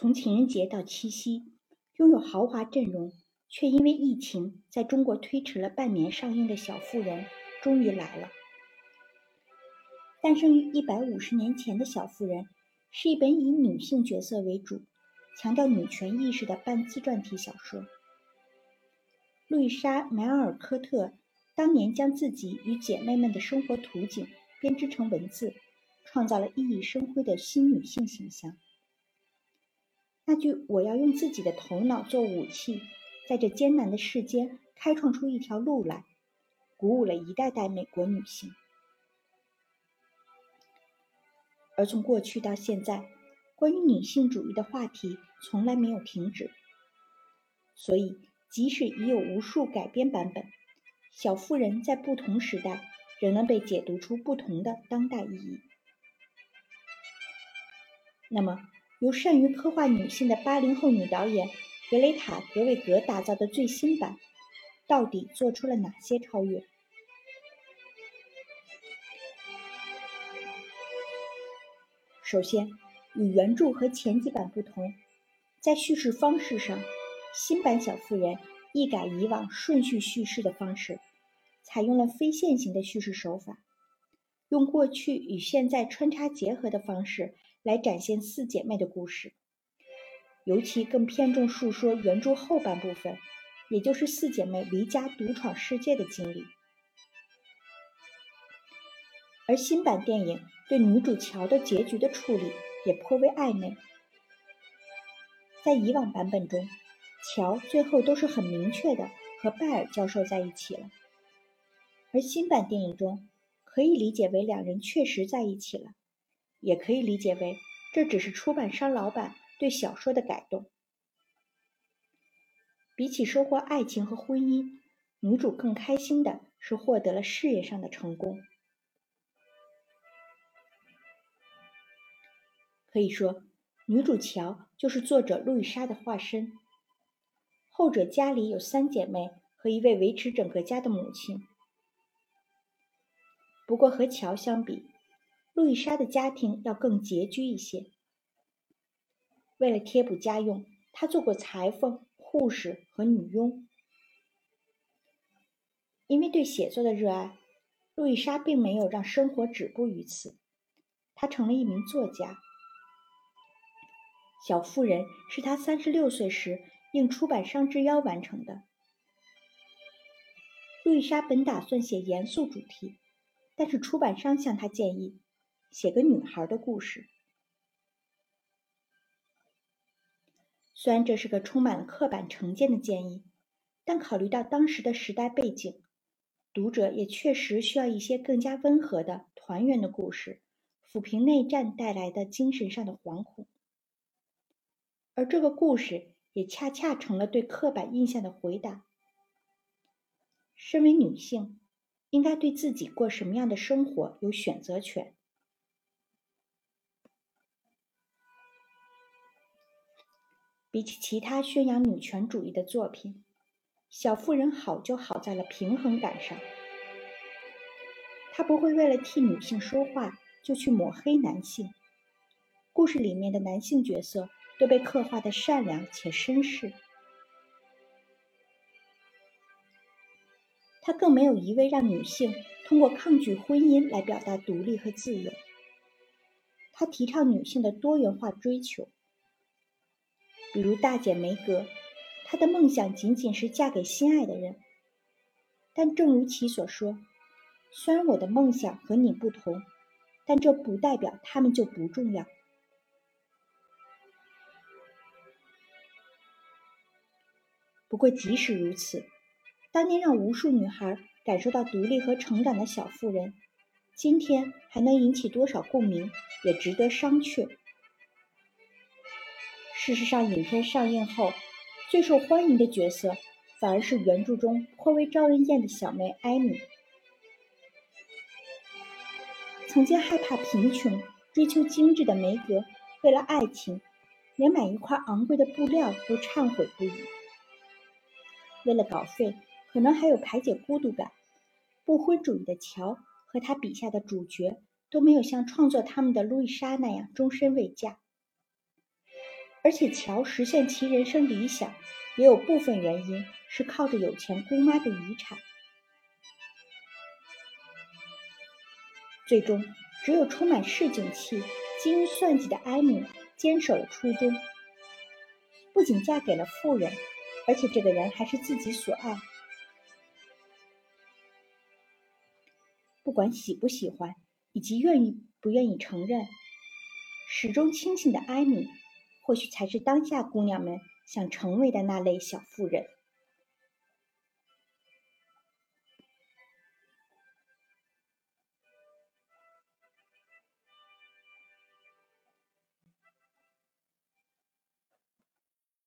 从情人节到七夕，拥有豪华阵容却因为疫情在中国推迟了半年上映的《小妇人》终于来了。诞生于一百五十年前的小妇人，是一本以女性角色为主、强调女权意识的半自传体小说。路易莎·梅尔科特当年将自己与姐妹们的生活图景编织成文字，创造了熠熠生辉的新女性形象。那句“我要用自己的头脑做武器，在这艰难的世间开创出一条路来”，鼓舞了一代代美国女性。而从过去到现在，关于女性主义的话题从来没有停止。所以，即使已有无数改编版本，《小妇人》在不同时代仍能被解读出不同的当代意义。那么，由善于刻画女性的八零后女导演格雷塔·格韦格打造的最新版，到底做出了哪些超越？首先，与原著和前几版不同，在叙事方式上，新版《小妇人》一改以往顺序叙事的方式，采用了非线性的叙事手法，用过去与现在穿插结合的方式来展现四姐妹的故事，尤其更偏重述说原著后半部分，也就是四姐妹离家独闯世界的经历。而新版电影对女主乔的结局的处理也颇为暧昧。在以往版本中，乔最后都是很明确的和拜尔教授在一起了，而新版电影中可以理解为两人确实在一起了，也可以理解为这只是出版商老板对小说的改动。比起收获爱情和婚姻，女主更开心的是获得了事业上的成功。可以说，女主乔就是作者路易莎的化身。后者家里有三姐妹和一位维持整个家的母亲。不过和乔相比，路易莎的家庭要更拮据一些。为了贴补家用，她做过裁缝、护士和女佣。因为对写作的热爱，路易莎并没有让生活止步于此，她成了一名作家。小妇人是她三十六岁时应出版商之邀完成的。路易莎本打算写严肃主题，但是出版商向她建议写个女孩的故事。虽然这是个充满了刻板成见的建议，但考虑到当时的时代背景，读者也确实需要一些更加温和的团圆的故事，抚平内战带来的精神上的惶恐。而这个故事也恰恰成了对刻板印象的回答。身为女性，应该对自己过什么样的生活有选择权。比起其他宣扬女权主义的作品，《小妇人》好就好在了平衡感上。他不会为了替女性说话就去抹黑男性。故事里面的男性角色。都被刻画的善良且绅士，他更没有一味让女性通过抗拒婚姻来表达独立和自由。他提倡女性的多元化追求，比如大姐梅格，她的梦想仅仅是嫁给心爱的人。但正如其所说，虽然我的梦想和你不同，但这不代表他们就不重要。不过，即使如此，当年让无数女孩感受到独立和成长的小妇人，今天还能引起多少共鸣，也值得商榷。事实上，影片上映后，最受欢迎的角色反而是原著中颇为招人厌的小妹艾米。曾经害怕贫穷、追求精致的梅格，为了爱情，连买一块昂贵的布料都忏悔不已。为了稿费，可能还有排解孤独感。不婚主义的乔和他笔下的主角都没有像创作他们的路易莎那样终身未嫁。而且乔实现其人生理想，也有部分原因是靠着有钱姑妈的遗产。最终，只有充满市井气、精于算计的艾米坚守了初衷，不仅嫁给了富人，而且这个人还是自己所爱。不管喜不喜欢，以及愿意不愿意承认，始终清醒的艾米，或许才是当下姑娘们想成为的那类小妇人。